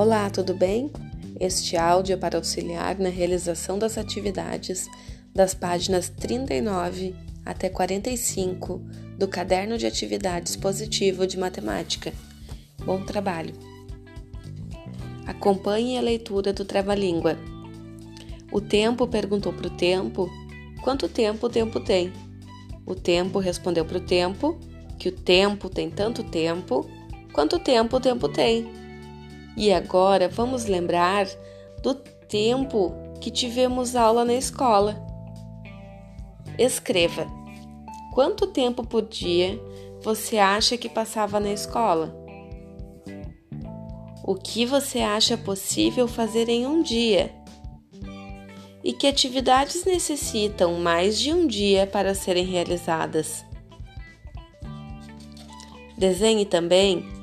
Olá, tudo bem? Este áudio é para auxiliar na realização das atividades das páginas 39 até 45 do Caderno de Atividades Positivo de Matemática. Bom trabalho! Acompanhe a leitura do Trava-Língua. O tempo perguntou para o tempo quanto tempo o tempo tem. O tempo respondeu para o tempo que o tempo tem tanto tempo quanto tempo o tempo tem. E agora vamos lembrar do tempo que tivemos aula na escola. Escreva: quanto tempo por dia você acha que passava na escola? O que você acha possível fazer em um dia? E que atividades necessitam mais de um dia para serem realizadas? Desenhe também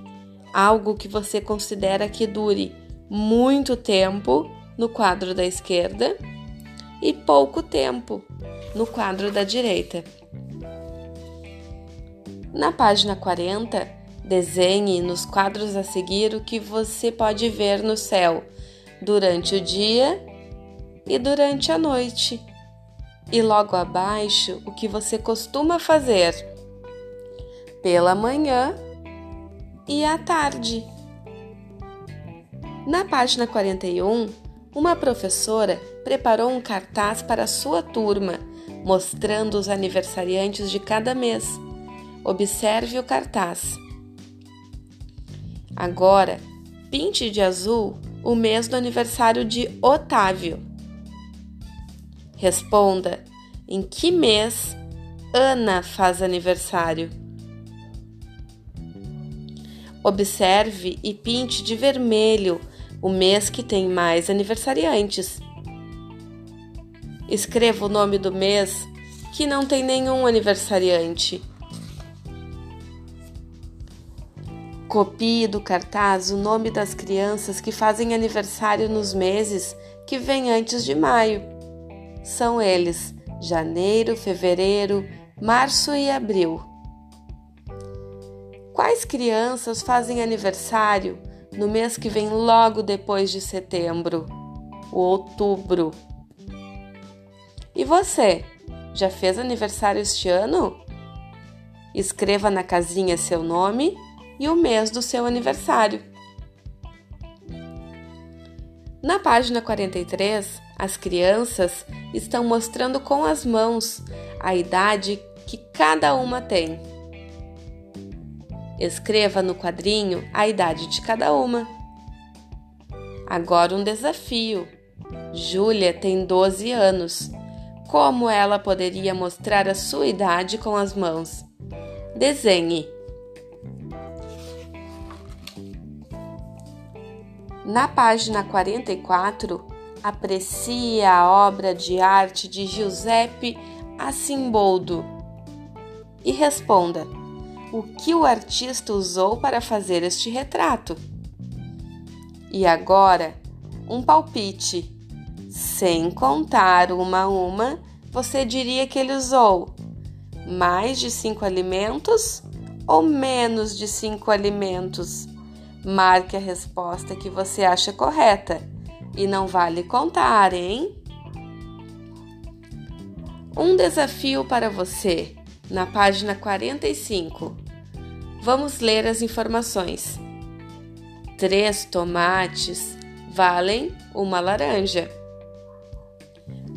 algo que você considera que dure muito tempo no quadro da esquerda e pouco tempo no quadro da direita. Na página 40, desenhe nos quadros a seguir o que você pode ver no céu durante o dia e durante a noite. E logo abaixo, o que você costuma fazer pela manhã e à tarde. Na página 41, uma professora preparou um cartaz para sua turma, mostrando os aniversariantes de cada mês. Observe o cartaz. Agora, pinte de azul o mês do aniversário de Otávio. Responda: em que mês Ana faz aniversário? Observe e pinte de vermelho o mês que tem mais aniversariantes. Escreva o nome do mês que não tem nenhum aniversariante. Copie do cartaz o nome das crianças que fazem aniversário nos meses que vêm antes de maio. São eles: janeiro, fevereiro, março e abril. Quais crianças fazem aniversário no mês que vem logo depois de setembro, o outubro? E você, já fez aniversário este ano? Escreva na casinha seu nome e o mês do seu aniversário. Na página 43, as crianças estão mostrando com as mãos a idade que cada uma tem. Escreva no quadrinho a idade de cada uma. Agora um desafio. Júlia tem 12 anos. Como ela poderia mostrar a sua idade com as mãos? Desenhe. Na página 44, aprecie a obra de arte de Giuseppe Assimboldo e responda: o que o artista usou para fazer este retrato. E agora, um palpite. Sem contar uma a uma, você diria que ele usou mais de cinco alimentos ou menos de cinco alimentos? Marque a resposta que você acha correta e não vale contar, hein? Um desafio para você na página 45. Vamos ler as informações. Três tomates valem uma laranja.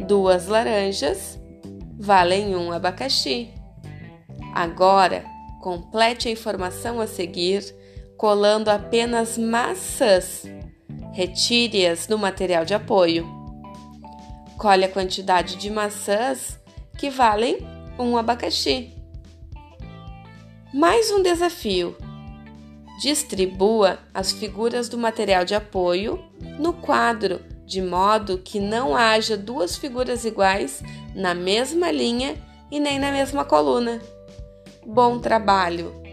Duas laranjas valem um abacaxi. Agora, complete a informação a seguir colando apenas maçãs. Retire-as no material de apoio. Colhe a quantidade de maçãs que valem um abacaxi. Mais um desafio: distribua as figuras do material de apoio no quadro de modo que não haja duas figuras iguais na mesma linha e nem na mesma coluna. Bom trabalho!